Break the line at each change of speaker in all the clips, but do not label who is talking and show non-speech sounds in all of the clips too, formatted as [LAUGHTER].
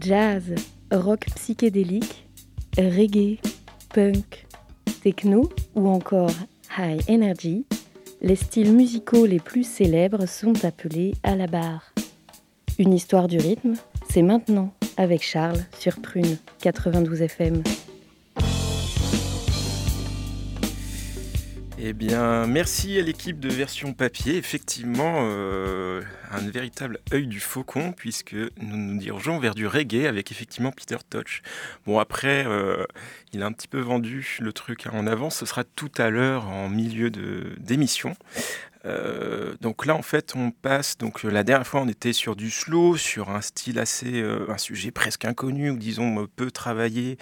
Jazz, rock psychédélique, reggae, punk, techno ou encore high energy, les styles musicaux les plus célèbres sont appelés à la barre. Une histoire du rythme, c'est maintenant avec Charles sur Prune 92 FM.
Eh bien, merci à l'équipe de version papier. Effectivement, euh, un véritable œil du faucon, puisque nous nous dirigeons vers du reggae avec effectivement Peter Touch. Bon, après, euh, il a un petit peu vendu le truc en avance. Ce sera tout à l'heure en milieu d'émission. Euh, donc là, en fait, on passe. Donc la dernière fois, on était sur du slow, sur un style assez, un sujet presque inconnu ou disons peu travaillé,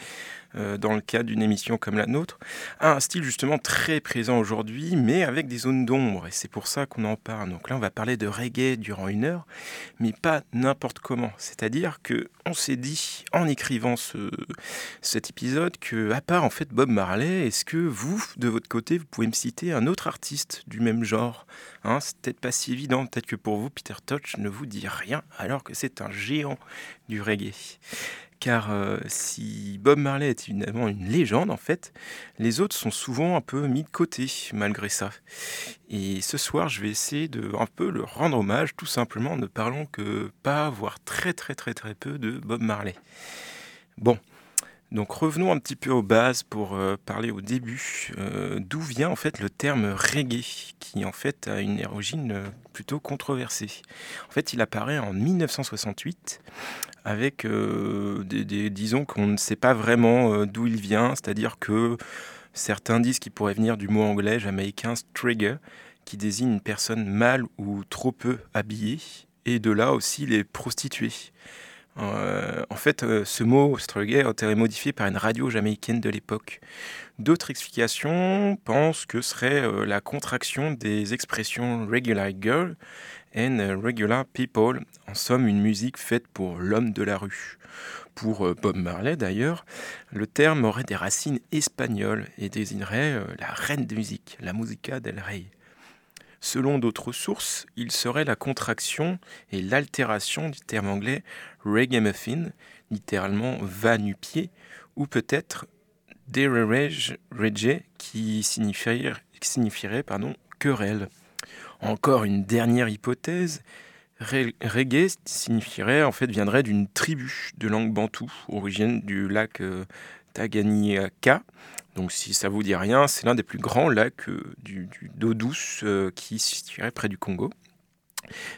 euh, dans le cadre d'une émission comme la nôtre, a un style justement très présent aujourd'hui, mais avec des zones d'ombre. Et c'est pour ça qu'on en parle. Donc là, on va parler de reggae durant une heure, mais pas n'importe comment. C'est-à-dire que on s'est dit, en écrivant ce, cet épisode, que à part en fait Bob Marley, est-ce que vous, de votre côté, vous pouvez me citer un autre artiste du même genre? Hein, C'est peut-être pas si évident. Peut-être que pour vous, Peter Touch ne vous dit rien, alors que c'est un géant du reggae car euh, si Bob Marley est évidemment une légende en fait, les autres sont souvent un peu mis de côté malgré ça. Et ce soir, je vais essayer de un peu le rendre hommage, tout simplement en ne parlant que pas, voire très très très très peu de Bob Marley. Bon, donc revenons un petit peu aux bases pour euh, parler au début. Euh, d'où vient en fait le terme reggae, qui en fait a une origine euh, plutôt controversée. En fait, il apparaît en 1968 avec des, disons qu'on ne sait pas vraiment d'où il vient, c'est-à-dire que certains disent qu'il pourrait venir du mot anglais jamaïcain strigger, qui désigne une personne mal ou trop peu habillée, et de là aussi les prostituées. Euh, en fait, euh, ce mot strugger a été modifié par une radio jamaïcaine de l'époque. D'autres explications pensent que serait euh, la contraction des expressions regular girl and regular people, en somme une musique faite pour l'homme de la rue. Pour Bob Marley d'ailleurs, le terme aurait des racines espagnoles et désignerait la reine de musique, la musica del rey. Selon d'autres sources, il serait la contraction et l'altération du terme anglais muffin, littéralement va nu-pied, ou peut-être dererej reje, qui signifierait, querelle. Encore une dernière hypothèse, reggae signifierait, en fait, viendrait d'une tribu de langue bantou, origine du lac euh, Tanganyika, donc si ça vous dit rien, c'est l'un des plus grands lacs euh, d'eau douce euh, qui se situerait près du Congo.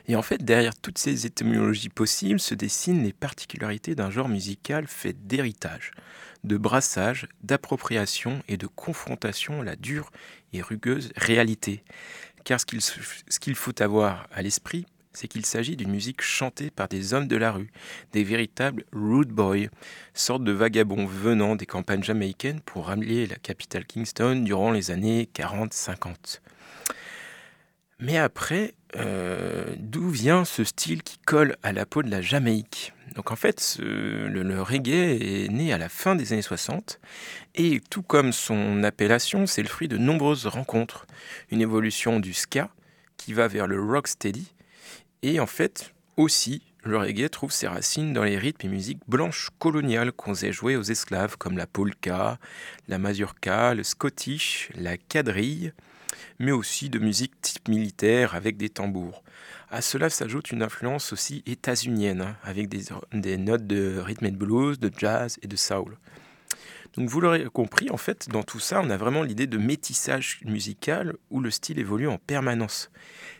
Et en fait, derrière toutes ces étymologies possibles se dessinent les particularités d'un genre musical fait d'héritage, de brassage, d'appropriation et de confrontation à la dure et rugueuse réalité. Car ce qu'il faut avoir à l'esprit, c'est qu'il s'agit d'une musique chantée par des hommes de la rue, des véritables rude boys, sorte de vagabonds venant des campagnes jamaïcaines pour ramener la capitale Kingston durant les années 40-50. Mais après, euh, d'où vient ce style qui colle à la peau de la Jamaïque? Donc en fait, le, reggae est né à la fin des années 60 et tout comme son appellation, c'est le fruit de nombreuses rencontres. Une évolution du ska qui va vers le rocksteady et en fait, aussi, le reggae trouve ses racines dans les rythmes et musiques blanches coloniales qu'on faisait jouer aux esclaves, comme la polka, la mazurka, le scottish, la quadrille, mais aussi de musique type militaire avec des tambours. À cela s'ajoute une influence aussi états-unienne, avec des, des, notes de rhythm and blues, de jazz et de soul. Donc vous l'aurez compris, en fait, dans tout ça, on a vraiment l'idée de métissage musical où le style évolue en permanence.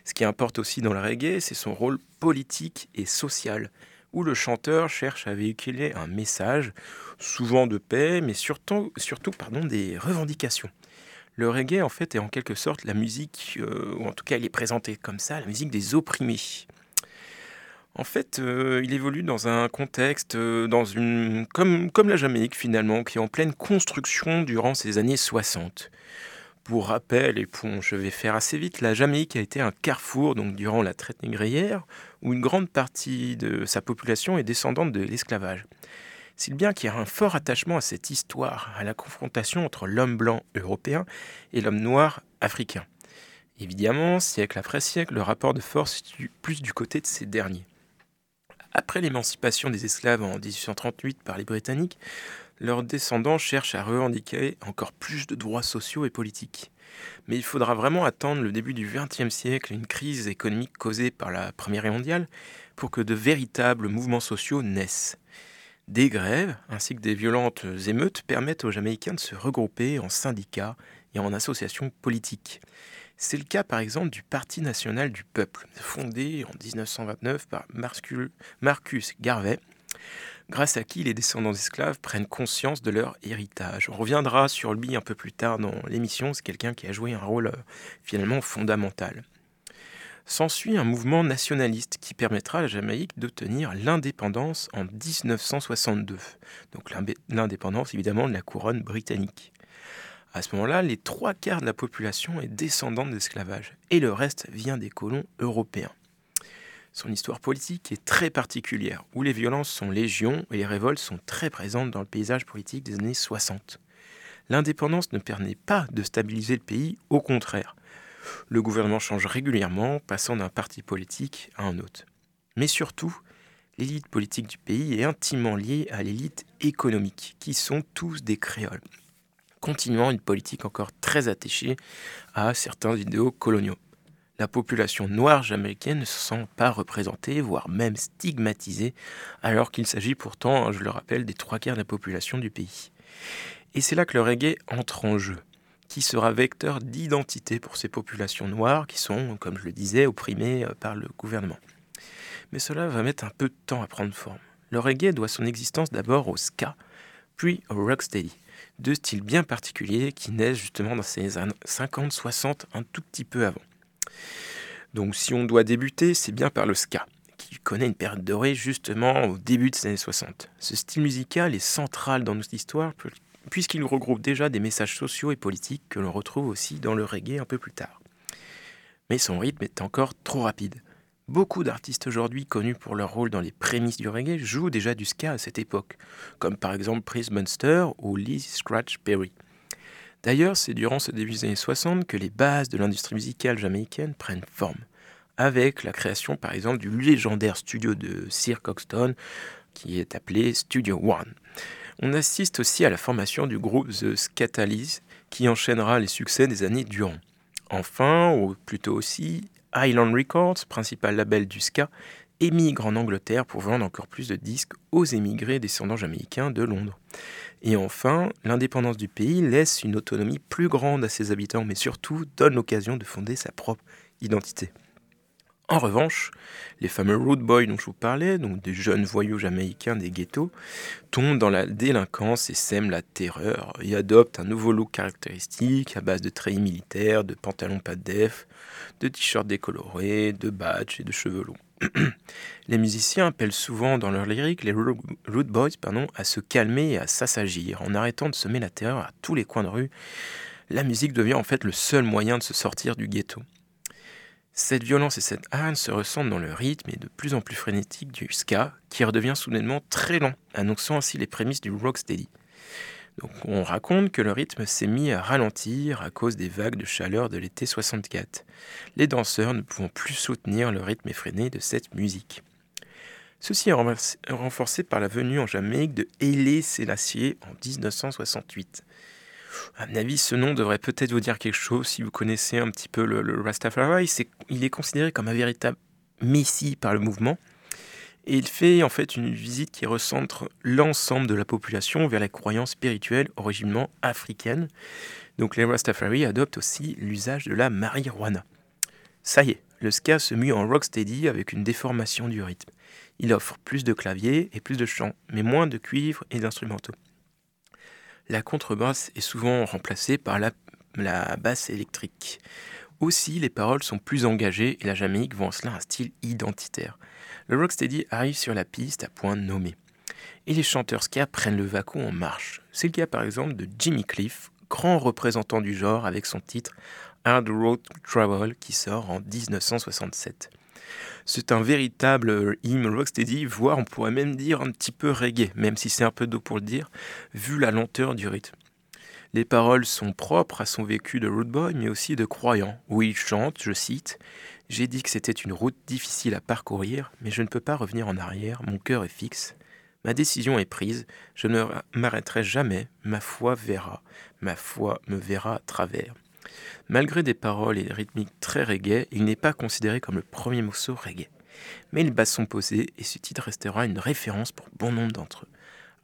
Ce qui importe aussi dans le reggae, c'est son rôle politique et social, où le chanteur cherche à véhiculer un message, souvent de paix, mais surtout, pardon, des revendications. Le reggae, en fait, est en quelque sorte la musique, euh, ou en tout cas, il est présenté comme ça, la musique des opprimés. En fait, euh, il évolue dans un contexte, euh, dans une, comme, la Jamaïque finalement, qui est en pleine construction durant ces années 60. Pour rappel, et pour, je vais faire assez vite, la Jamaïque a été un carrefour donc durant la traite négrière, où une grande partie de sa population est descendante de l'esclavage. C'est bien qu'il y a un fort attachement à cette histoire, à la confrontation entre l'homme blanc européen et l'homme noir africain. Évidemment, siècle après siècle, le rapport de force est plus du côté de ces derniers. Après l'émancipation des esclaves en 1838 par les Britanniques, leurs descendants cherchent à revendiquer encore plus de droits sociaux et politiques. Mais il faudra vraiment attendre le début du XXe siècle, une crise économique causée par la Première Guerre mondiale, pour que de véritables mouvements sociaux naissent. Des grèves ainsi que des violentes émeutes permettent aux Jamaïcains de se regrouper en syndicats et en associations politiques. C'est le cas par exemple du Parti national du peuple, fondé en 1929 par Marcus Garvey, grâce à qui les descendants d'esclaves prennent conscience de leur héritage. On reviendra sur lui un peu plus tard dans l'émission, c'est quelqu'un qui a joué un rôle euh, finalement fondamental. S'ensuit un mouvement nationaliste qui permettra à la Jamaïque d'obtenir l'indépendance en 1962, donc l'indépendance évidemment de la couronne britannique. À ce moment-là, les trois quarts de la population est descendante d'esclavage, et le reste vient des colons européens. Son histoire politique est très particulière, où les violences sont légion et les révoltes sont très présentes dans le paysage politique des années 60. L'indépendance ne permet pas de stabiliser le pays, au contraire. Le gouvernement change régulièrement, passant d'un parti politique à un autre. Mais surtout, l'élite politique du pays est intimement liée à l'élite économique, qui sont tous des créoles, continuant une politique encore très attachée à certains idéaux coloniaux la population noire jamaïcaine ne se sent pas représentée, voire même stigmatisée, alors qu'il s'agit pourtant, je le rappelle, des trois quarts de la population du pays. Et c'est là que le reggae entre en jeu, qui sera vecteur d'identité pour ces populations noires qui sont, comme je le disais, opprimées euh, par le gouvernement. Mais cela va mettre un peu de temps à prendre forme. Le reggae doit son existence d'abord au ska, puis au rocksteady, deux styles bien particuliers qui naissent justement dans ces années 50-60, un tout petit peu avant. Donc si on doit débuter, c'est bien par le ska, qui connaît une période dorée justement au début de ces années 60. Ce style musical est central dans notre histoire puisqu'il regroupe déjà des messages sociaux et politiques que l'on retrouve aussi dans le reggae un peu plus tard. Mais son rythme est encore trop rapide. Beaucoup d'artistes aujourd'hui connus pour leur rôle dans les prémices du reggae jouent déjà du ska à cette époque, comme par exemple Prince Munster ou Lee Scratch Perry. D'ailleurs, c'est durant ce début des années 60 que les bases de l'industrie musicale jamaïcaine prennent forme, avec la création par exemple du légendaire studio de Sir Coxton, qui est appelé Studio One. On assiste aussi à la formation du groupe The Scatalyse, qui enchaînera les succès des années durant. Enfin, ou plutôt aussi, Island Records, principal label du ska, émigre en Angleterre pour vendre encore plus de disques aux émigrés descendants jamaïcains de Londres. Et enfin, l'indépendance du pays laisse une autonomie plus grande à ses habitants, mais surtout donne l'occasion de fonder sa propre identité. En revanche, les fameux road boys dont je vous parlais, donc des jeunes voyous jamaïcains des ghettos, tombent dans la délinquance et sèment la terreur et adoptent un nouveau look caractéristique à base de treillis militaires, de pantalons pas de def, de t-shirts décolorés, de badges et de cheveux longs. [CLEARS THROAT] les musiciens appellent souvent dans leurs lyriques les Root Boys pardon, à se calmer et à s'assagir. En arrêtant de semer la terreur à tous les coins de rue, la musique devient en fait le seul moyen de se sortir du ghetto. Cette violence et cette haine se ressentent dans le rythme et de plus en plus frénétique du ska, qui redevient soudainement très lent, annonçant ainsi les prémices du rocksteady on raconte que le rythme s'est mis à ralentir à cause des vagues de chaleur de l'été 64, les danseurs ne pouvant plus soutenir le rythme effréné de cette musique. Ceci est renforcé par la venue en Jamaïque de Haile Selassie en 1968. À mon avis, ce nom devrait peut-être vous dire quelque chose si vous connaissez un petit peu le, Rastafari. il est considéré comme un véritable messie par le mouvement. Et il fait en fait une visite qui recentre l'ensemble de la population vers la croyance spirituelle originellement africaine. Donc les Rastafari adoptent aussi l'usage de la marijuana. Ça y est, le ska se mue en rocksteady avec une déformation du rythme. Il offre plus de claviers et plus de chants, mais moins de cuivre et d'instrumentaux. La contrebasse est souvent remplacée par la, basse électrique. Aussi, les paroles sont plus engagées et la Jamaïque voit en cela un style identitaire le rocksteady arrive sur la piste à point nommé. Et les chanteurs ska prennent le vacuum en marche. C'est le cas par exemple de Jimmy Cliff, grand représentant du genre avec son titre Hard Road Travel qui sort en 1967. C'est un véritable hymne rocksteady, voire on pourrait même dire un petit peu reggae, même si c'est un peu d'eau pour le dire, vu la lenteur du rythme. Les paroles sont propres à son vécu de road boy, mais aussi de croyant, où il chante, je cite, J'ai dit que c'était une route difficile à parcourir, mais je ne peux pas revenir en arrière, mon cœur est fixe. Ma décision est prise, je ne m'arrêterai jamais, ma foi verra, ma foi me verra à travers. Malgré des paroles et des rythmiques très reggae, il n'est pas considéré comme le premier morceau reggae. Mais les basses sont posées et ce titre restera une référence pour bon nombre d'entre eux.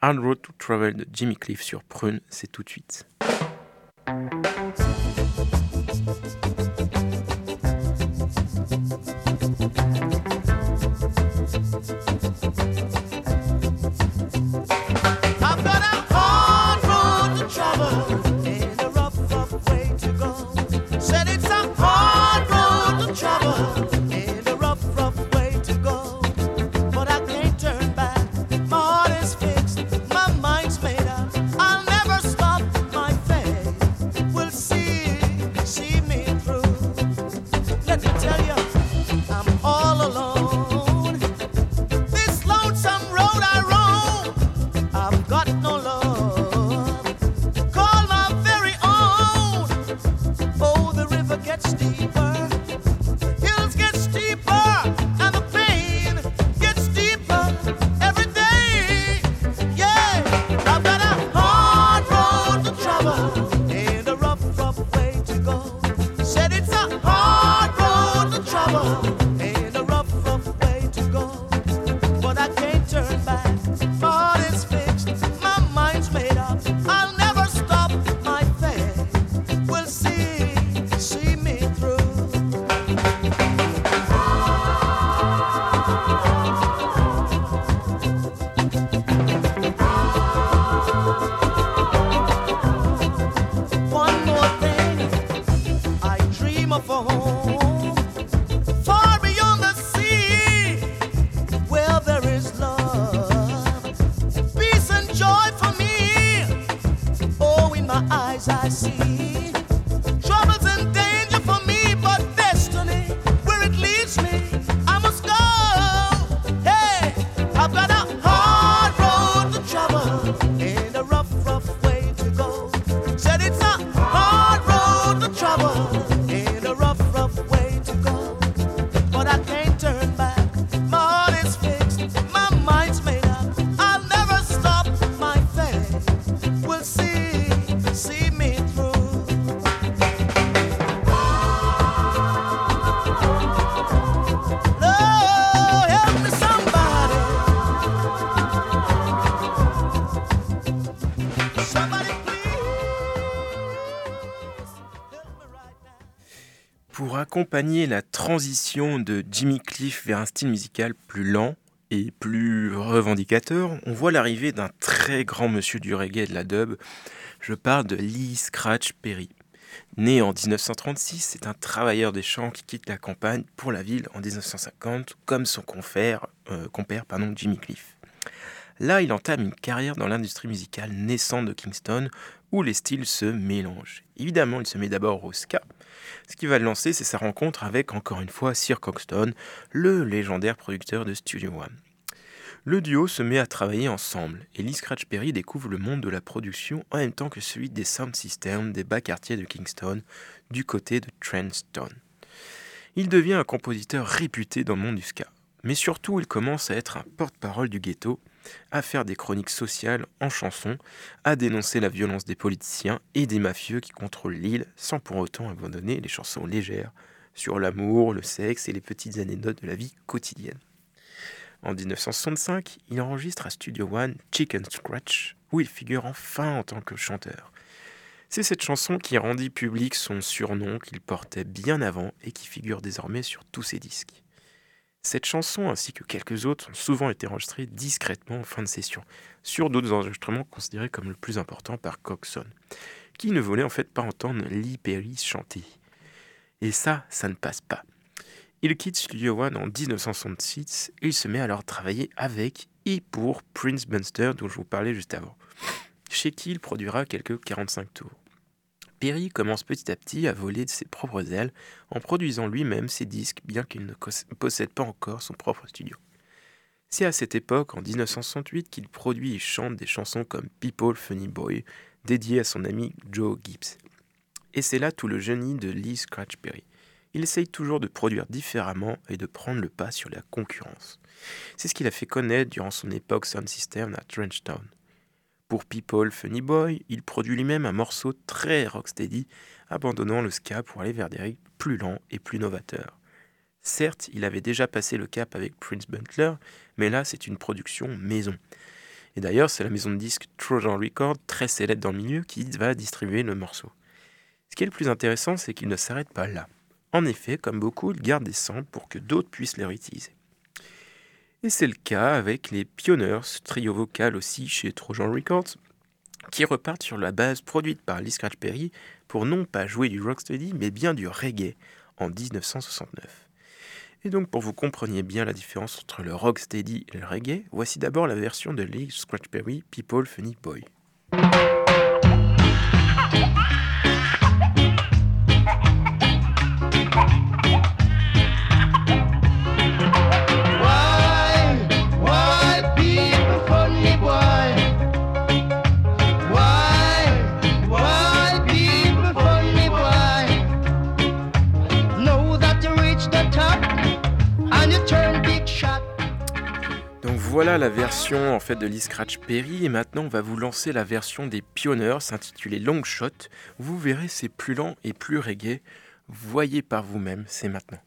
Hard Road to Travel de Jimmy Cliff sur Prune, c'est tout de suite. Accompagner la transition de Jimmy Cliff vers un style musical plus lent et plus revendicateur, on voit l'arrivée d'un très grand monsieur du reggae et de la dub. Je parle de Lee Scratch Perry. Né en 1936, c'est un travailleur des champs qui quitte la campagne pour la ville en 1950, comme son confère, euh, compère pardon, Jimmy Cliff. Là, il entame une carrière dans l'industrie musicale naissante de Kingston, où les styles se mélangent. Évidemment, il se met d'abord au ska, ce qui va le lancer, c'est sa rencontre avec, encore une fois, Sir Coxton, le légendaire producteur de Studio One. Le duo se met à travailler ensemble et Lee Scratch Perry découvre le monde de la production en même temps que celui des sound systems des bas quartiers de Kingston du côté de Trenton. Il devient un compositeur réputé dans le monde du ska, mais surtout il commence à être un porte-parole du ghetto à faire des chroniques sociales en chansons, à dénoncer la violence des politiciens et des mafieux qui contrôlent l'île sans pour autant abandonner les chansons légères sur l'amour, le sexe et les petites anecdotes de la vie quotidienne. En 1965, il enregistre à Studio One Chicken Scratch, où il figure enfin en tant que chanteur. C'est cette chanson qui rendit public son surnom qu'il portait bien avant et qui figure désormais sur tous ses disques. Cette chanson ainsi que quelques autres ont souvent été enregistrées discrètement en fin de session, sur d'autres enregistrements considérés comme le plus important par Coxon, qui ne voulait en fait pas entendre Lee Perry chanter. Et ça, ça ne passe pas. Il quitte Studio One en 1966 et il se met alors à travailler avec et pour Prince Bunster dont je vous parlais juste avant, chez qui il produira quelques 45 tours. Perry commence petit à petit à voler de ses propres ailes en produisant lui-même ses disques, bien qu'il ne possède pas encore son propre studio. C'est à cette époque, en 1968, qu'il produit et chante des chansons comme People Funny Boy, dédié à son ami Joe Gibbs. Et c'est là tout le génie de Lee Scratch Perry. Il essaye toujours de produire différemment et de prendre le pas sur la concurrence. C'est ce qu'il a fait connaître durant son époque Sound System à Trenchtown. Pour People Funny Boy, il produit lui-même un morceau très rocksteady, abandonnant le ska pour aller vers des rythmes plus lents et plus novateurs. Certes, il avait déjà passé le cap avec Prince Butler, mais là c'est une production maison. Et d'ailleurs, c'est la maison de disques Trojan Records, très célèbre dans le milieu, qui va distribuer le morceau. Ce qui est le plus intéressant, c'est qu'il ne s'arrête pas là. En effet, comme beaucoup, il garde des samples pour que d'autres puissent les réutiliser. Et c'est le cas avec les Pioneers, trio vocal aussi chez Trojan Records, qui repartent sur la base produite par Lee Scratch Perry pour non pas jouer du rocksteady, mais bien du reggae en 1969. Et donc pour vous compreniez bien la différence entre le rocksteady et le reggae, voici d'abord la version de Lee Scratch Perry People Funny Boy. Voilà la version en fait de Lee Scratch Perry et maintenant on va vous lancer la version des Pioneers intitulée Long Shot. Vous verrez c'est plus lent et plus reggae. Voyez par vous-même, c'est maintenant.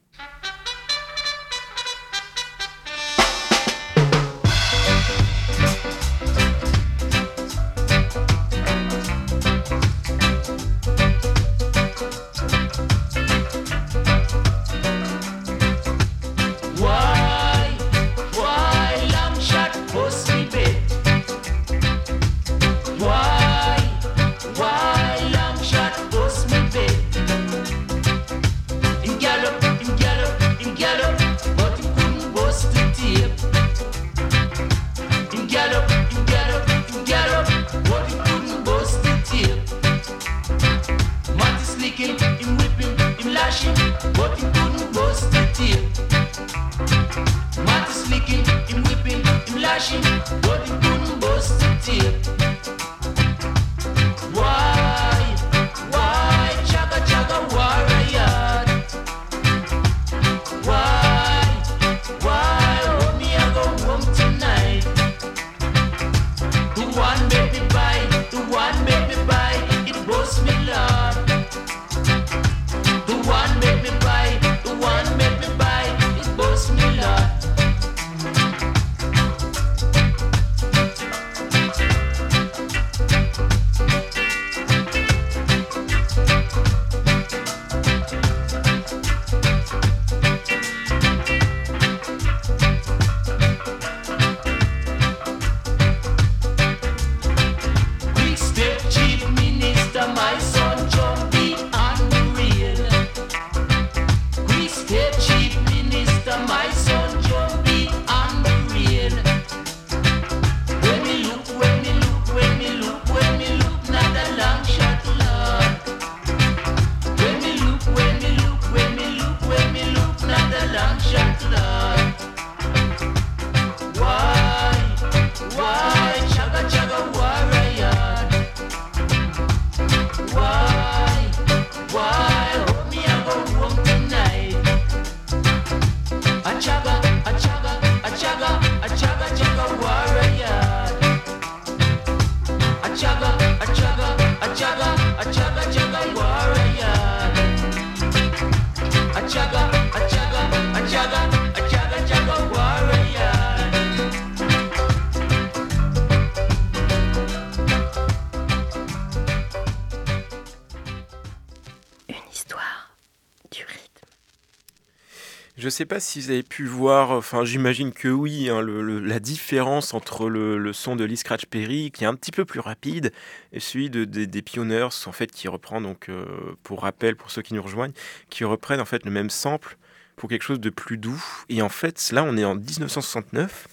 Sais pas si vous avez pu voir, enfin j'imagine que oui, hein, la différence entre le, son de Lee Scratch Perry, qui est un petit peu plus rapide, et celui de, des Pioneers, en fait, qui reprend, donc euh, pour rappel, pour ceux qui nous rejoignent, qui reprennent en fait le même sample pour quelque chose de plus doux. Et en fait, là, on est en 1969,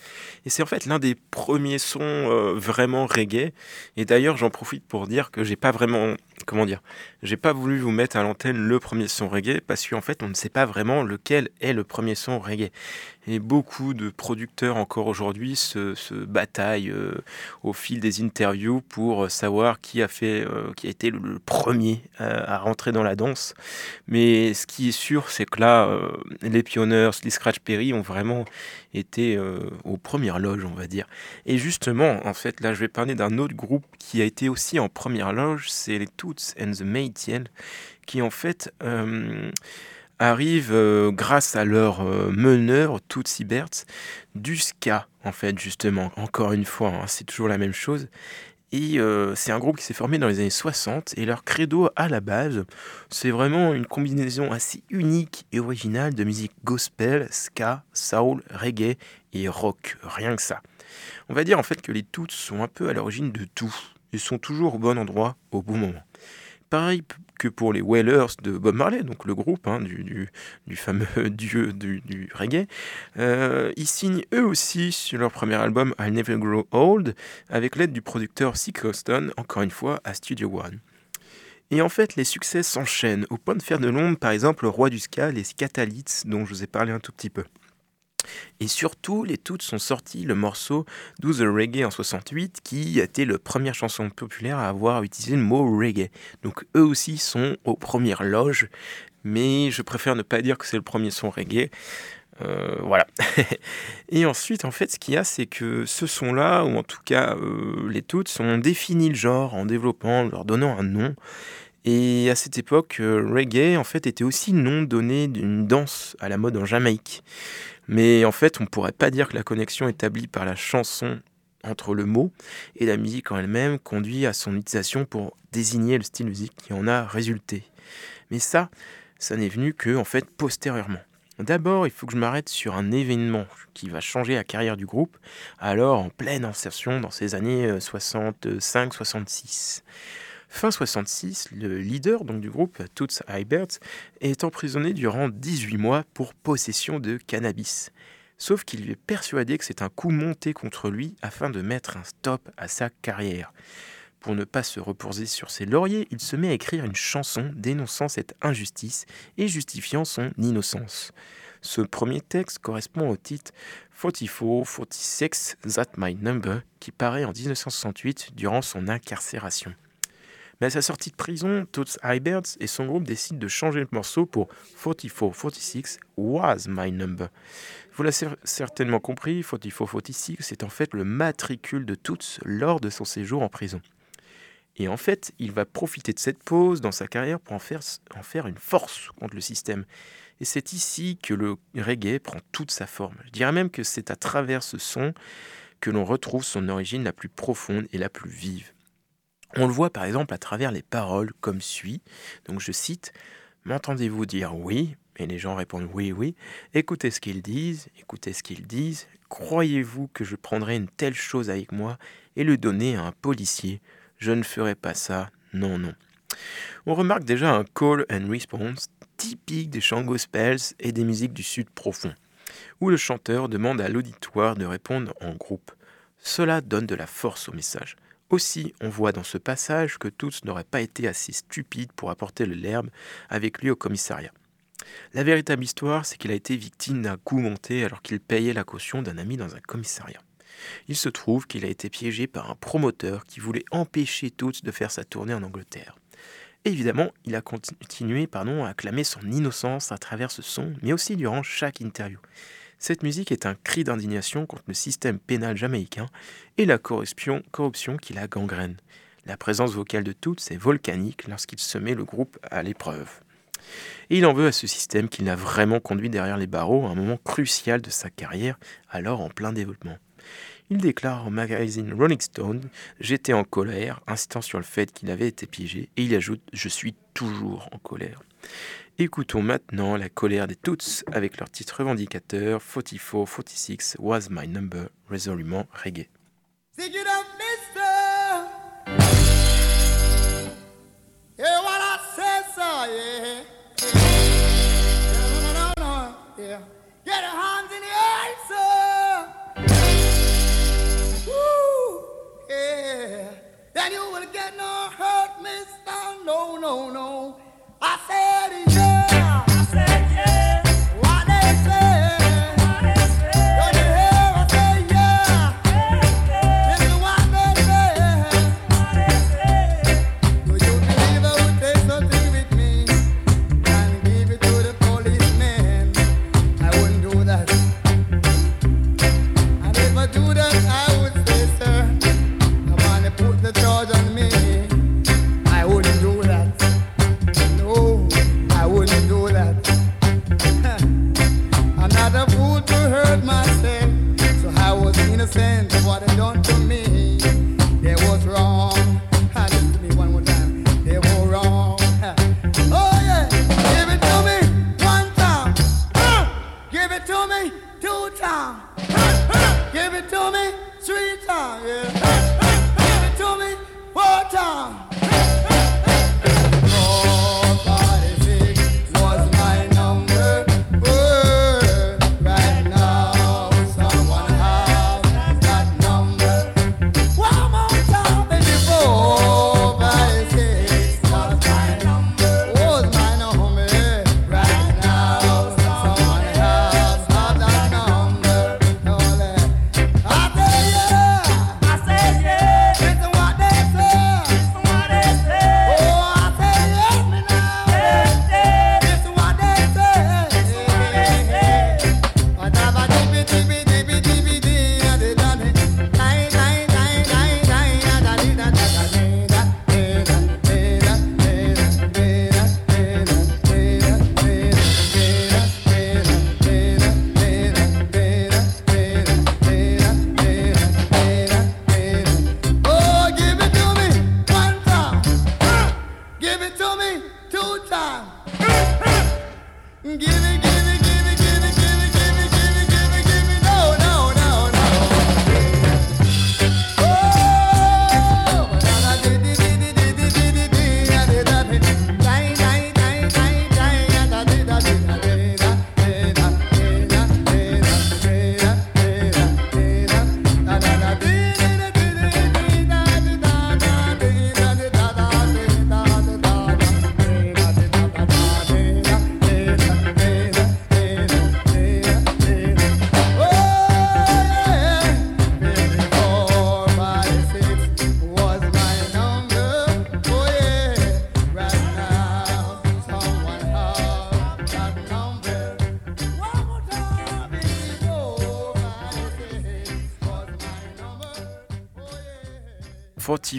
et c'est en fait l'un des premiers sons euh, vraiment reggae. Et d'ailleurs, j'en profite pour dire que j'ai pas vraiment comment dire, j'ai pas voulu vous mettre à l'antenne le premier son reggae parce qu'en fait, on ne sait pas vraiment lequel est le premier son reggae. Et beaucoup de producteurs encore aujourd'hui se, bataillent euh, au fil des interviews pour savoir qui a fait, euh, qui a été le, premier à rentrer dans la danse. Mais ce qui est sûr, c'est que là, euh, les Pioneers, les Scratch Perry ont vraiment été aux premières loges, on va dire. Et justement, en fait, là, je vais parler d'un autre groupe qui a été aussi en première loge, c'est les Toots and the Maytiel, qui en fait arrivent euh, grâce à leur euh, meneur Tootsie Bertz du ska en fait justement. Encore une fois hein, c'est toujours la même chose. Et euh, c'est un groupe qui s'est formé dans les années 60 et leur credo à la base c'est vraiment une combinaison assez unique et originale de musique gospel, ska, soul, reggae et rock, rien que ça. On va dire en fait que les Toots sont un peu à l'origine de tout ils sont toujours au bon endroit au bon moment. Pareil que pour les Whalers de Bob Marley, donc le groupe hein, du, fameux [LAUGHS] dieu du, reggae. Euh, ils signent eux aussi sur leur premier album I'll Never Grow Old avec l'aide du producteur C. Coston, encore une fois à Studio One. Et en fait, les succès s'enchaînent, au point de faire de l'ombre, par exemple, le roi du ska, les Scatalites, dont je vous ai parlé un tout petit peu. Et surtout, les toutes sont sortis le morceau Do the Reggae en 68, qui été la première chanson populaire à avoir utilisé le mot reggae. Donc eux aussi sont aux premières loges, mais je préfère ne pas dire que c'est le premier son reggae. Euh, voilà. [LAUGHS] et ensuite, en fait, ce qu'il y a, c'est que ce son-là, ou en tout cas euh, les toutes, ont défini le genre en développant, leur donnant un nom. Et à cette époque, euh, reggae, en fait, était aussi le nom donné d'une danse à la mode en Jamaïque. Mais en fait, on ne pourrait pas dire que la connexion établie par la chanson entre le mot et la musique en elle-même conduit à son utilisation pour désigner le style musique qui en a résulté. Mais ça, ça n'est venu que en fait postérieurement. D'abord, il faut que je m'arrête sur un événement qui va changer la carrière du groupe, alors en pleine insertion dans ces années 65-66. Fin 66, le leader du groupe, Toots Hibbert, est emprisonné durant 18 mois pour possession de cannabis. Sauf qu'il est persuadé que c'est un coup monté contre lui afin de mettre un stop à sa carrière. Pour ne pas se reposer sur ses lauriers, il se met à écrire une chanson dénonçant cette injustice et justifiant son innocence. Ce premier texte correspond au titre 44-46 That My Number qui paraît en 1968 durant son incarcération. Mais à sa sortie de prison, Toots Hibbert et son groupe décident de changer le morceau pour 44-46 Was My Number. Vous l'avez certainement compris, 44-46 c'est en fait le matricule de Toots lors de son séjour en prison. Et en fait, il va profiter de cette pause dans sa carrière pour en faire une force contre le système. Et c'est ici que le reggae prend toute sa forme. Je dirais même que c'est à travers ce son que l'on retrouve son origine la plus profonde et la plus vive. On le voit par exemple à travers les paroles comme suit. Donc je cite M'entendez-vous dire oui? Et les gens répondent oui, oui. Écoutez ce qu'ils disent, écoutez ce qu'ils disent. Croyez-vous que je prendrai une telle chose avec moi et le donner à un policier? Je ne ferai pas ça, non, non. On remarque déjà un call and response typique des chants gospels et des musiques du Sud profond, où le chanteur demande à l'auditoire de répondre en groupe. Cela donne de la force au message. Aussi, on voit dans ce passage que tous n'auraient pas été assez stupides pour apporter le l'herbe avec lui au commissariat. La véritable histoire, c'est qu'il a été victime d'un coup monté alors qu'il payait la caution d'un ami dans un commissariat. Il se trouve qu'il a été piégé par un promoteur qui voulait empêcher Toots de faire sa tournée en Angleterre. évidemment, il a continué pardon, à clamer son innocence à travers ce son, mais aussi durant chaque interview. Cette musique est un cri d'indignation contre le système pénal jamaïcain et la corruption, qui la gangrène. La présence vocale de toutes est volcanique lorsqu'il se met le groupe à l'épreuve. Et il en veut à ce système qui l'a vraiment conduit derrière les barreaux à un moment crucial de sa carrière, alors en plein développement. Il déclare au magazine Rolling Stone J'étais en colère, insistant sur le fait qu'il avait été piégé, et il ajoute Je suis toujours en colère. Écoutons maintenant la colère des Toots avec leur titre revendicateur 44-46 Was My Number, résolument reggae. Then you will get no hurt, Mr. 44,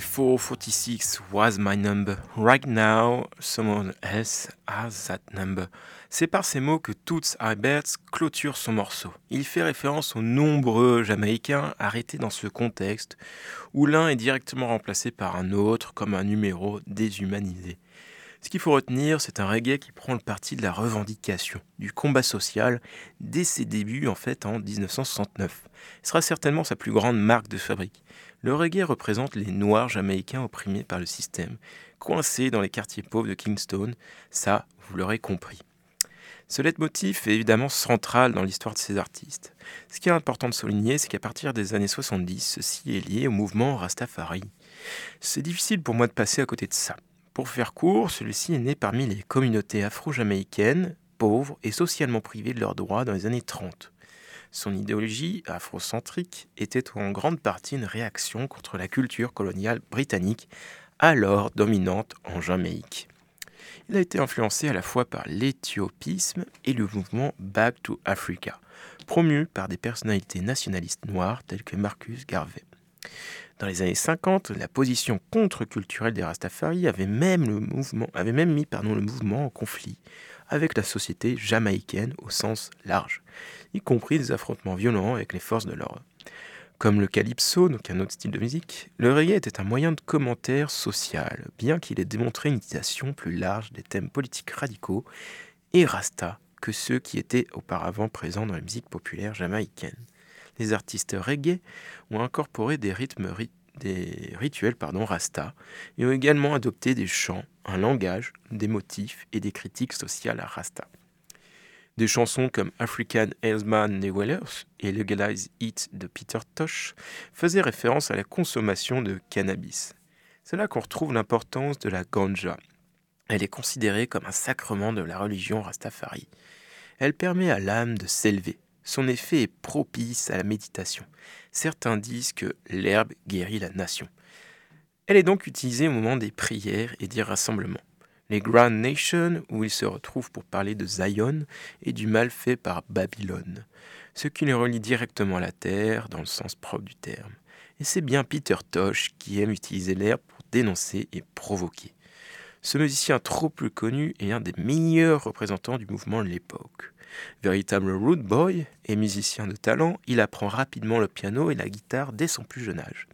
46 was my number. Right now, someone else has that number. C'est par ces mots que Toots Iberts clôture son morceau. Il fait référence aux nombreux Jamaïcains arrêtés dans ce contexte où l'un est directement remplacé par un autre comme un numéro déshumanisé. Ce qu'il faut retenir, c'est un reggae qui prend le parti de la revendication, du combat social, dès ses débuts en fait en 1969. Ce sera certainement sa plus grande marque de fabrique. Le reggae représente les Noirs jamaïcains opprimés par le système, coincés dans les quartiers pauvres de Kingston, ça, vous l'aurez compris. Ce leitmotiv est évidemment central dans l'histoire de ces artistes. Ce qui est important de souligner, c'est qu'à partir des années 70, ceci est lié au mouvement Rastafari. C'est difficile pour moi de passer à côté de ça. Pour faire court, celui-ci est né parmi les communautés afro-jamaïcaines, pauvres et socialement privées de leurs droits dans les années 30. Son idéologie afrocentrique était en grande partie une réaction contre la culture coloniale britannique, alors dominante en Jamaïque. Il a été influencé à la fois par l'éthiopisme et le mouvement Back to Africa, promu par des personnalités nationalistes noires telles que Marcus Garvey. Dans les années 50, la position contre-culturelle des Rastafari avait même, mis le mouvement en conflit avec la société jamaïcaine au sens large, y compris des affrontements violents avec les forces de l'ordre. Comme le calypso, donc un autre style de musique, le reggae était un moyen de commentaire social, bien qu'il ait démontré une utilisation plus large des thèmes politiques radicaux et rasta que ceux qui étaient auparavant présents dans la musique populaire jamaïcaine. Les artistes reggae ont incorporé des rythmes rituels rasta et ont également adopté des chants, un langage, des motifs et des critiques sociales à rasta. Des chansons comme African Hellman The Wellers et Legalize It de Peter Tosh faisaient référence à la consommation de cannabis. C'est là qu'on retrouve l'importance de la ganja. Elle est considérée comme un sacrement de la religion rastafari. Elle permet à l'âme de s'élever. Son effet est propice à la méditation. Certains disent que l'herbe guérit la nation. Elle est donc utilisée au moment des prières et des rassemblements les Grand Nations, où ils se retrouvent pour parler de Zion et du mal fait par Babylone, ce qui les relie directement à la terre dans le sens propre du terme. Et c'est bien Peter Tosh qui aime utiliser l'air pour dénoncer et provoquer. Ce musicien trop peu connu est un des meilleurs représentants du mouvement de l'époque. Véritable root boy et musicien de talent, il apprend rapidement le piano et la guitare dès son plus jeune âge.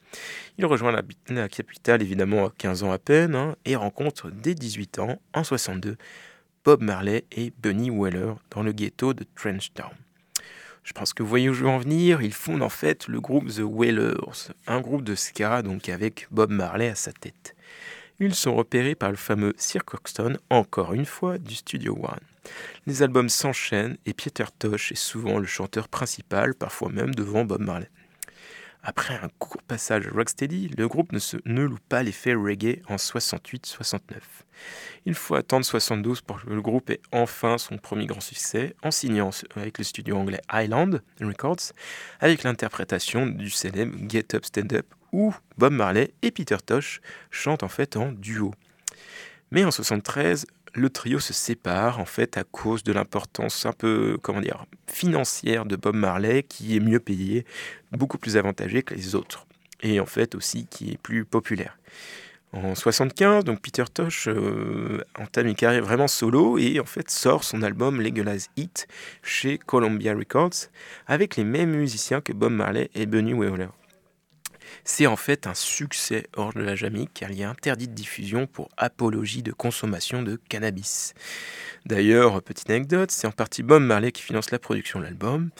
Il rejoint la, capitale évidemment à 15 ans à peine hein, et rencontre dès 18 ans, en 62, Bob Marley et Bunny Weller dans le ghetto de Trenchtown. Je pense que vous voyez où je veux en venir. Ils fondent en fait le groupe The Wailers, un groupe de ska donc avec Bob Marley à sa tête. Ils sont repérés par le fameux Sir Coxton, encore une fois, du Studio One. Les albums s'enchaînent et Peter Tosh est souvent le chanteur principal, parfois même devant Bob Marley. Après un court passage rocksteady, le groupe ne, ne loue pas l'effet reggae en 68-69. Il faut attendre 72 pour que le groupe ait enfin son premier grand succès en signant avec le studio anglais Island Records avec l'interprétation du célèbre Get Up Stand Up où Bob Marley et Peter Tosh chantent en fait en duo. Mais en 73, le trio se sépare en fait à cause de l'importance un peu comment financière de Bob Marley qui est mieux payé, beaucoup plus avantagé que les autres et en fait aussi qui est plus populaire. En 75, donc Peter Tosh euh, entame une carrière vraiment solo et en fait sort son album Legalize It chez Columbia Records avec les mêmes musiciens que Bob Marley et Bunny Wailer. C'est en fait un succès hors de la Jamaïque car il y a interdit de diffusion pour apologie de consommation de cannabis. D'ailleurs, petite anecdote, c'est en partie Bob Marley qui finance la production de l'album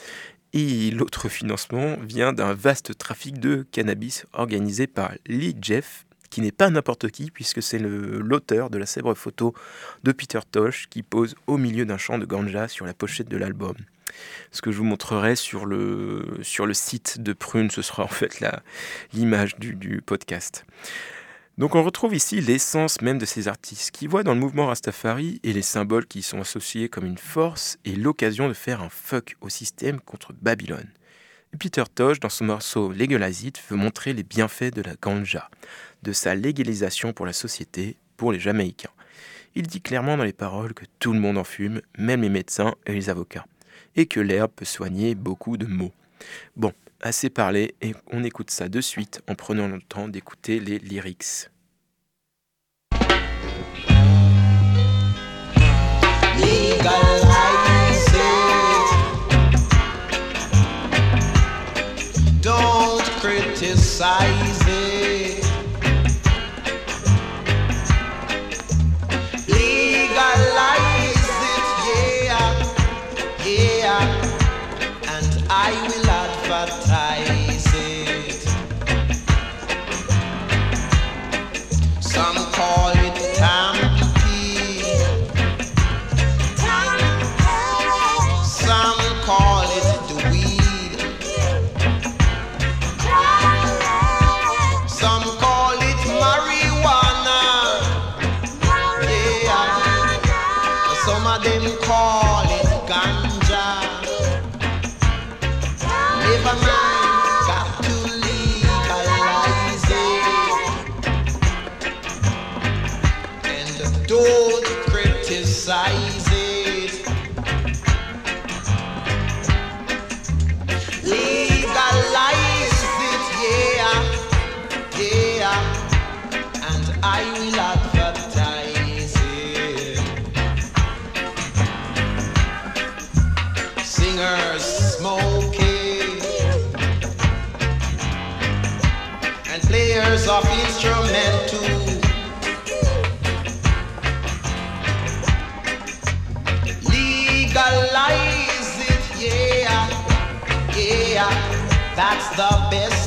et l'autre financement vient d'un vaste trafic de cannabis organisé par Lee Jeff, qui n'est pas n'importe qui, puisque c'est l'auteur de la célèbre photo de Peter Tosh qui pose au milieu d'un champ de ganja sur la pochette de l'album. Ce que je vous montrerai sur le, sur le site de Prune, ce sera en fait l'image du, podcast. Donc on retrouve ici l'essence même de ces artistes qui voient dans le mouvement Rastafari et les symboles qui y sont associés comme une force et l'occasion de faire un fuck au système contre Babylone. Peter Tosh, dans son morceau Legalize veut montrer les bienfaits de la ganja, de sa légalisation pour la société, pour les Jamaïcains. Il dit clairement dans les paroles que tout le monde en fume, même les médecins et les avocats et que l'herbe peut soigner beaucoup de maux. Bon, assez parlé, et on écoute ça de suite en prenant le temps d'écouter les lyrics. Of the best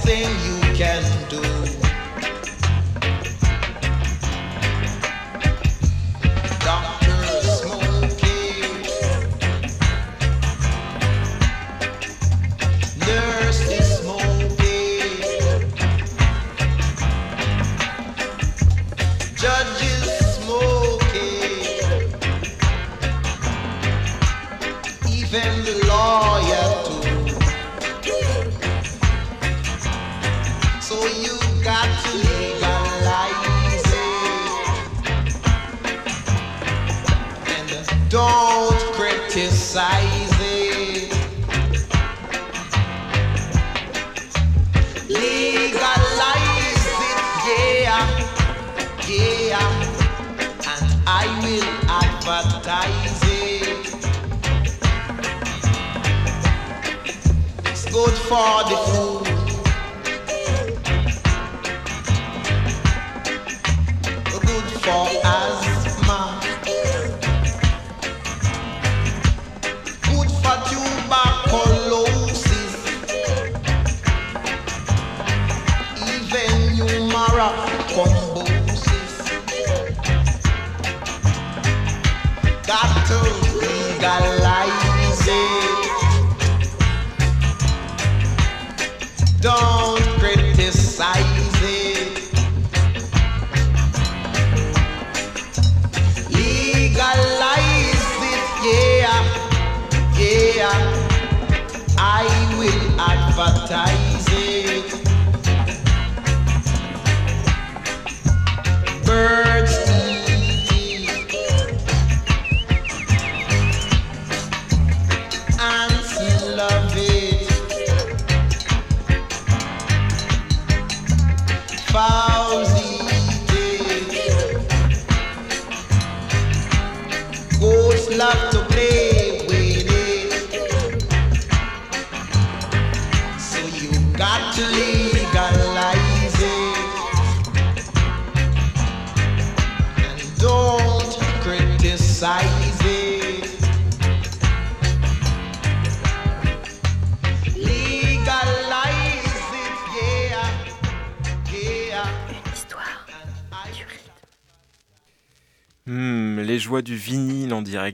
good for the food.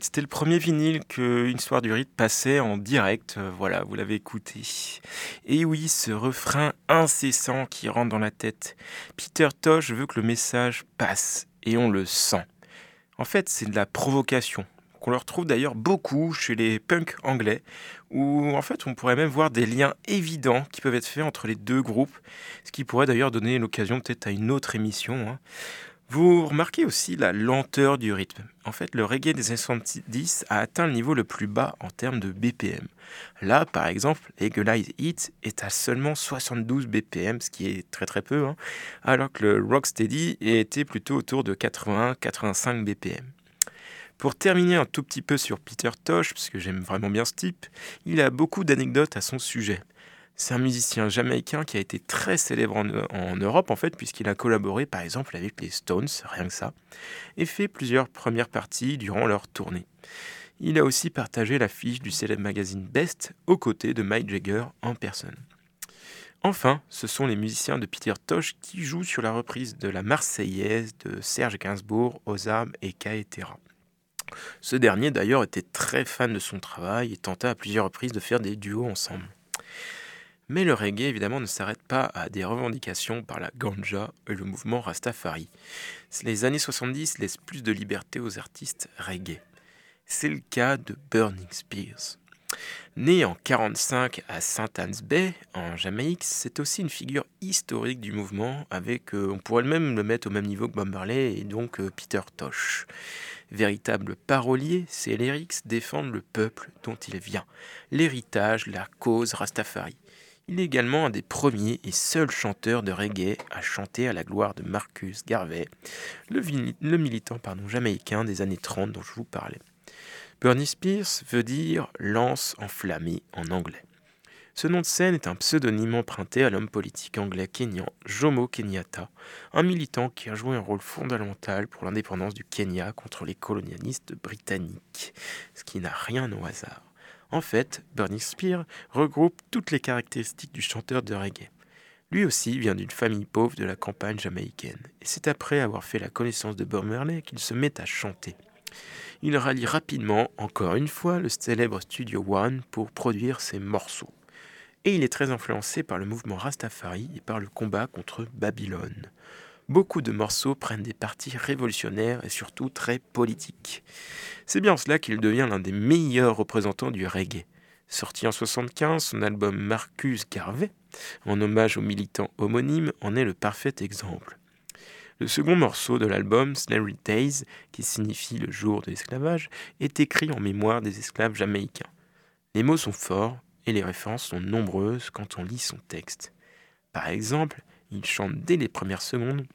C'était le premier vinyle que histoire du rythme passait en direct. Euh, Voilà, vous l'avez écouté. Et oui, ce refrain incessant qui rentre dans la tête. Peter Tosh veut que le message passe et on le sent. En fait, c'est de la provocation qu'on le retrouve d'ailleurs beaucoup chez les punks anglais, où en fait on pourrait même voir des liens évidents qui peuvent être faits entre les deux groupes, ce qui pourrait d'ailleurs donner l'occasion peut-être à une autre émission. hein. Vous remarquez aussi la lenteur du rythme. En fait, le reggae des années 70 a atteint le niveau le plus bas en termes de BPM. Là, par exemple, Legalize It est à seulement 72 BPM, ce qui est très très peu, hein, alors que le Rocksteady était plutôt autour de 80-85 BPM. Pour terminer un tout petit peu sur Peter Tosh, parce que j'aime vraiment bien ce type, il a beaucoup d'anecdotes à son sujet. C'est un musicien jamaïcain qui a été très célèbre en, Europe en fait, puisqu'il a collaboré par exemple avec les Stones, rien que ça, et fait plusieurs premières parties durant leur tournée. Il a aussi partagé l'affiche du célèbre magazine Best aux côtés de Mike Jagger en personne. Enfin, ce sont les musiciens de Peter Tosh qui jouent sur la reprise de la Marseillaise de Serge Gainsbourg, Ozam et Kaetera. Ce dernier d'ailleurs était très fan de son travail et tenta à plusieurs reprises de faire des duos ensemble. Mais le reggae évidemment ne s'arrête pas à des revendications par la ganja et le mouvement Rastafari. Les années 70 laissent plus de liberté aux artistes reggae. C'est le cas de Burning Spears. Né en 45 à St. Anne's Bay, en Jamaïque, c'est aussi une figure historique du mouvement, avec, euh, on pourrait même le mettre au même niveau que Bob et donc euh, Peter Tosh. Véritable parolier, ses lyrics défendent le peuple dont il vient, l'héritage, la cause Rastafari. Il est également un des premiers et seuls chanteurs de reggae à chanter à la gloire de Marcus Garvey, le, militant pardon, jamaïcain des années 30 dont je vous parlais. Bernie Spears veut dire lance enflammée en anglais. Ce nom de scène est un pseudonyme emprunté à l'homme politique anglais kényan Jomo Kenyatta, un militant qui a joué un rôle fondamental pour l'indépendance du Kenya contre les colonialistes britanniques, ce qui n'a rien au hasard. En fait, Bernie Spears regroupe toutes les caractéristiques du chanteur de reggae. Lui aussi vient d'une famille pauvre de la campagne jamaïcaine, et c'est après avoir fait la connaissance de Bob Marley qu'il se met à chanter. Il rallie rapidement, encore une fois, le célèbre Studio One pour produire ses morceaux. Et il est très influencé par le mouvement Rastafari et par le combat contre Babylone. Beaucoup de morceaux prennent des partis révolutionnaires et surtout très politiques. C'est bien en cela qu'il devient l'un des meilleurs représentants du reggae. Sorti en 75, son album Marcus Garvey, en hommage au militant homonyme, en est le parfait exemple. Le second morceau de l'album, Slavery Days, qui signifie le jour de l'esclavage, est écrit en mémoire des esclaves jamaïcains. Les mots sont forts et les références sont nombreuses quand on lit son texte. Par exemple, il chante dès les premières secondes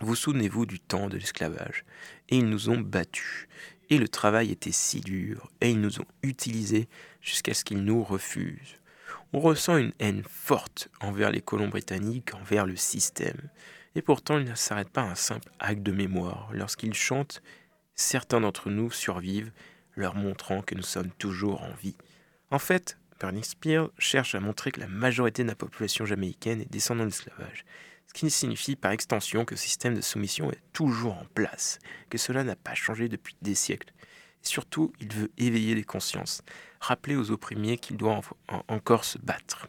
Vous souvenez-vous du temps de l'esclavage? Et ils nous ont battus. Et le travail était si dur, et ils nous ont utilisés jusqu'à ce qu'ils nous refusent. On ressent une haine forte envers les colons britanniques, envers le système. Et pourtant, il ne s'arrête pas à un simple acte de mémoire. Lorsqu'ils chantent, certains d'entre nous survivent, leur montrant que nous sommes toujours en vie. En fait, Bernie Spears cherche à montrer que la majorité de la population jamaïcaine est descendante de l'esclavage, ce qui signifie par extension que le système de soumission est toujours en place, que cela n'a pas changé depuis des siècles. Et surtout, il veut éveiller les consciences, rappeler aux opprimés qu'ils doivent encore se battre.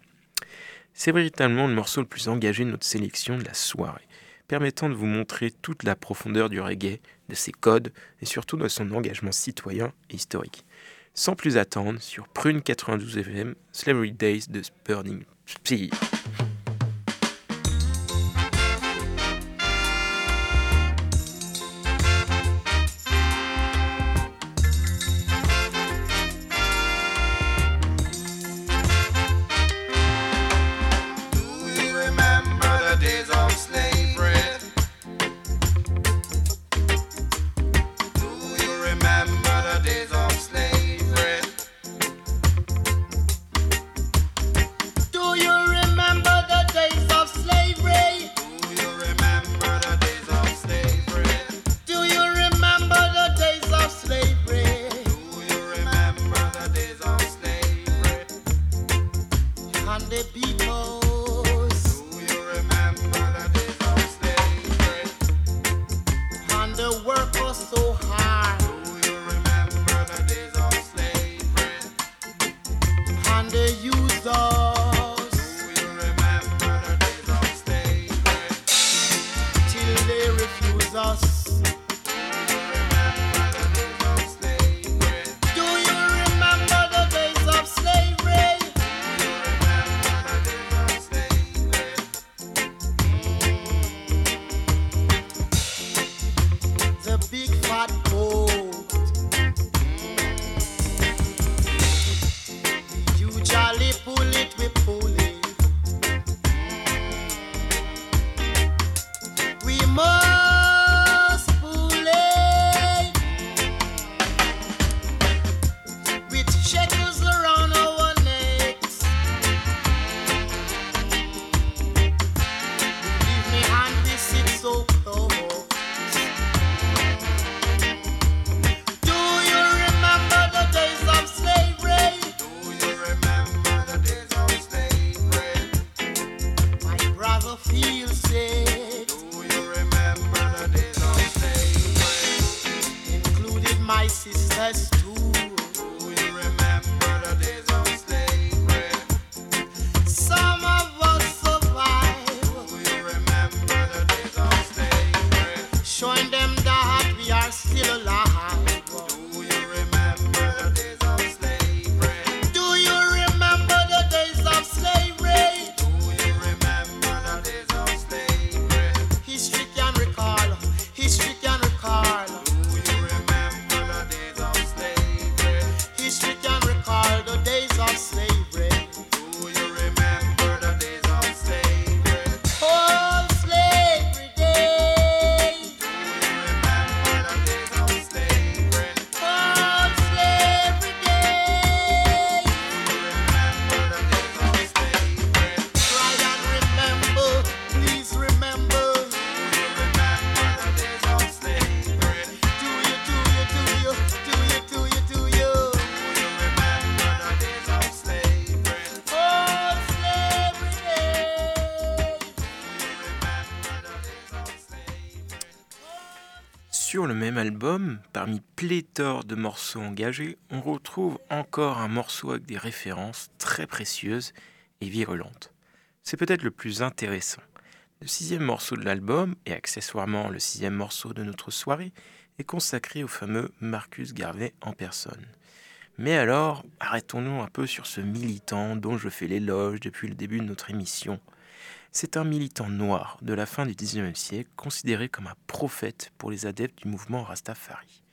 C'est véritablement le morceau le plus engagé de notre sélection de la soirée, permettant de vous montrer toute la profondeur du reggae, de ses codes et surtout de son engagement citoyen et historique. Sans plus attendre, sur Prune 92 FM, Slavery Days de Burning. Parmi pléthore de morceaux engagés, on retrouve encore un morceau avec des références très précieuses et virulentes. C'est peut-être le plus intéressant. Le sixième morceau de l'album, et accessoirement le sixième morceau de notre soirée, est consacré au fameux Marcus Garvey en personne. Mais alors, arrêtons-nous un peu sur ce militant dont je fais l'éloge depuis le début de notre émission. C'est un militant noir de la fin du XIXe siècle, considéré comme un prophète pour les adeptes du mouvement Rastafari.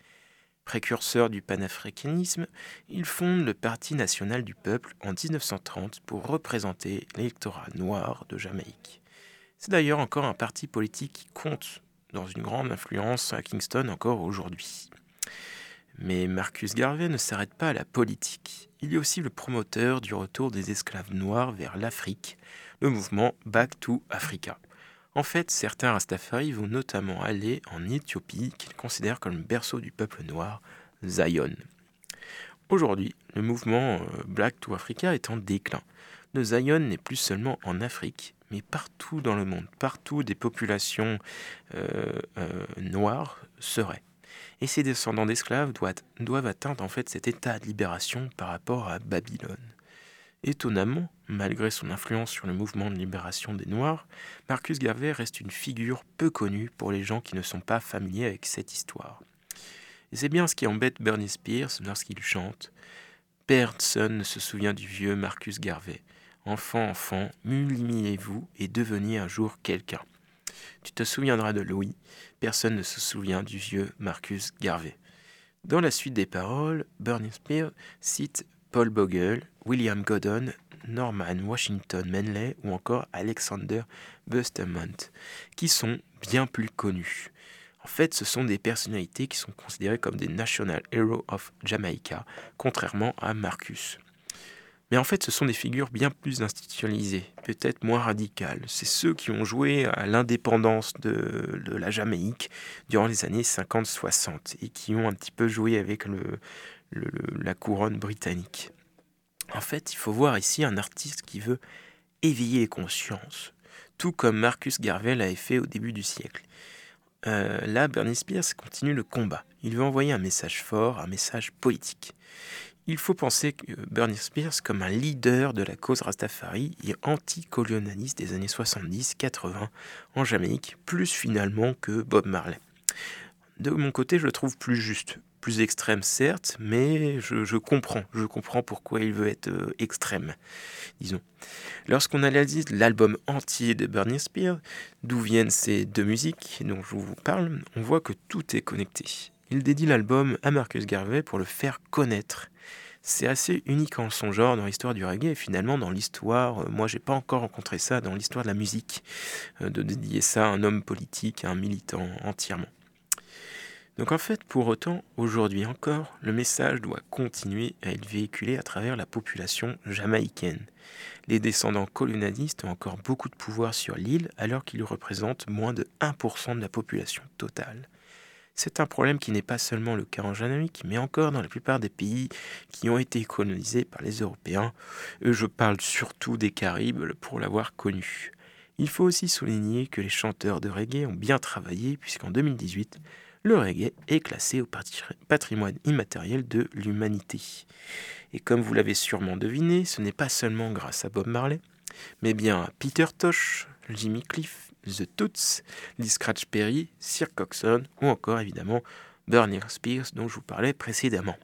Précurseur du panafricanisme, il fonde le Parti national du peuple en 1930 pour représenter l'électorat noir de Jamaïque. C'est d'ailleurs encore un parti politique qui compte dans une grande influence à Kingston encore aujourd'hui. Mais Marcus Garvey ne s'arrête pas à la politique. Il est aussi le promoteur du retour des esclaves noirs vers l'Afrique, le mouvement Back to Africa. En fait, certains Rastafari vont notamment aller en Éthiopie, qu'ils considèrent comme berceau du peuple noir, Zion. Aujourd'hui, le mouvement euh, Black to Africa est en déclin. Le Zion n'est plus seulement en Afrique, mais partout dans le monde, partout des populations euh, euh, noires seraient. Et ces descendants d'esclaves doivent, doivent atteindre en fait cet état de libération par rapport à Babylone. Étonnamment, malgré son influence sur le mouvement de libération des Noirs, Marcus Garvey reste une figure peu connue pour les gens qui ne sont pas familiers avec cette histoire. Et c'est bien ce qui embête Bernie Spears lorsqu'il chante Personne ne se souvient du vieux Marcus Garvey. Enfant, enfant, multipliez-vous et devenez un jour quelqu'un. Tu te souviendras de Louis, personne ne se souvient du vieux Marcus Garvey. Dans la suite des paroles, Bernie Spears cite Paul Bogle, William Godon, Norman Washington Manley ou encore Alexander Bustamante, qui sont bien plus connus. En fait, ce sont des personnalités qui sont considérées comme des National Heroes of Jamaica, contrairement à Marcus. Mais en fait, ce sont des figures bien plus institutionnalisées, peut-être moins radicales. C'est ceux qui ont joué à l'indépendance de, la Jamaïque durant les années 50-60 et qui ont un petit peu joué avec la couronne britannique. En fait, il faut voir ici un artiste qui veut éveiller les consciences, tout comme Marcus Garvey l'avait fait au début du siècle. Euh, là, Bernie Spears continue le combat. Il veut envoyer un message fort, un message politique. Il faut penser que Bernie Spears comme un leader de la cause Rastafari et anticolonialiste des années 70-80 en Jamaïque, plus finalement que Bob Marley. De mon côté, je le trouve plus juste, plus extrême certes, mais je, comprends, je comprends pourquoi il veut être euh, extrême, disons. Lorsqu'on analyse l'album entier de Bernie Spears, d'où viennent ces deux musiques dont je vous parle, on voit que tout est connecté. Il dédie l'album à Marcus Garvey pour le faire connaître c'est assez unique en son genre dans l'histoire du reggae et finalement dans l'histoire, euh, moi j'ai pas encore rencontré ça dans l'histoire de la musique, euh, de dédier ça à un homme politique, à un militant entièrement. Donc en fait, pour autant, aujourd'hui encore, le message doit continuer à être véhiculé à travers la population jamaïcaine. Les descendants colonialistes ont encore beaucoup de pouvoir sur l'île alors qu'ils représentent moins de 1% de la population totale. C'est un problème qui n'est pas seulement le cas en Jamaïque, mais encore dans la plupart des pays qui ont été colonisés par les Européens. Je parle surtout des Caraïbes pour l'avoir connu. Il faut aussi souligner que les chanteurs de reggae ont bien travaillé puisqu'en 2018, le reggae est classé au patrimoine immatériel de l'humanité. Et comme vous l'avez sûrement deviné, ce n'est pas seulement grâce à Bob Marley, mais bien à Peter Tosh, Jimmy Cliff, The Toots, Lee Scratch Perry, Sir Coxon ou encore évidemment Bernie Spears dont je vous parlais précédemment.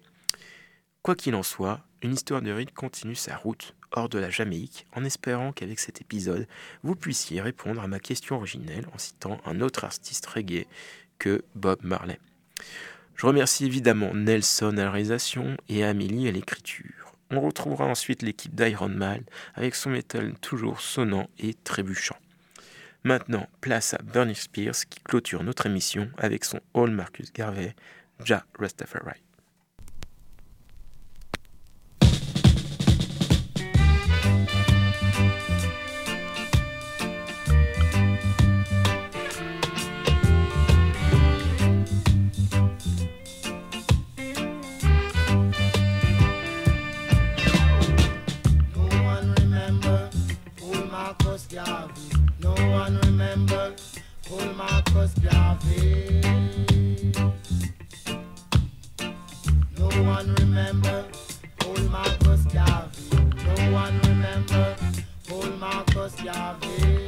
Quoi qu'il en soit, une histoire de ride continue sa route hors de la Jamaïque en espérant qu'avec cet épisode, vous puissiez répondre à ma question originelle en citant un autre artiste reggae que Bob Marley. Je remercie évidemment Nelson à la réalisation et Amélie à l'écriture. On retrouvera ensuite l'équipe d'Iron Man avec son métal toujours sonnant et trébuchant. Maintenant, place à Bernie Spears qui clôture notre émission avec son All Marcus Garvey, Ja Rastafari.
Remember my Marcus Garvey. No one remember Paul Marcus Garvey. No one remember Paul Marcus Garvey.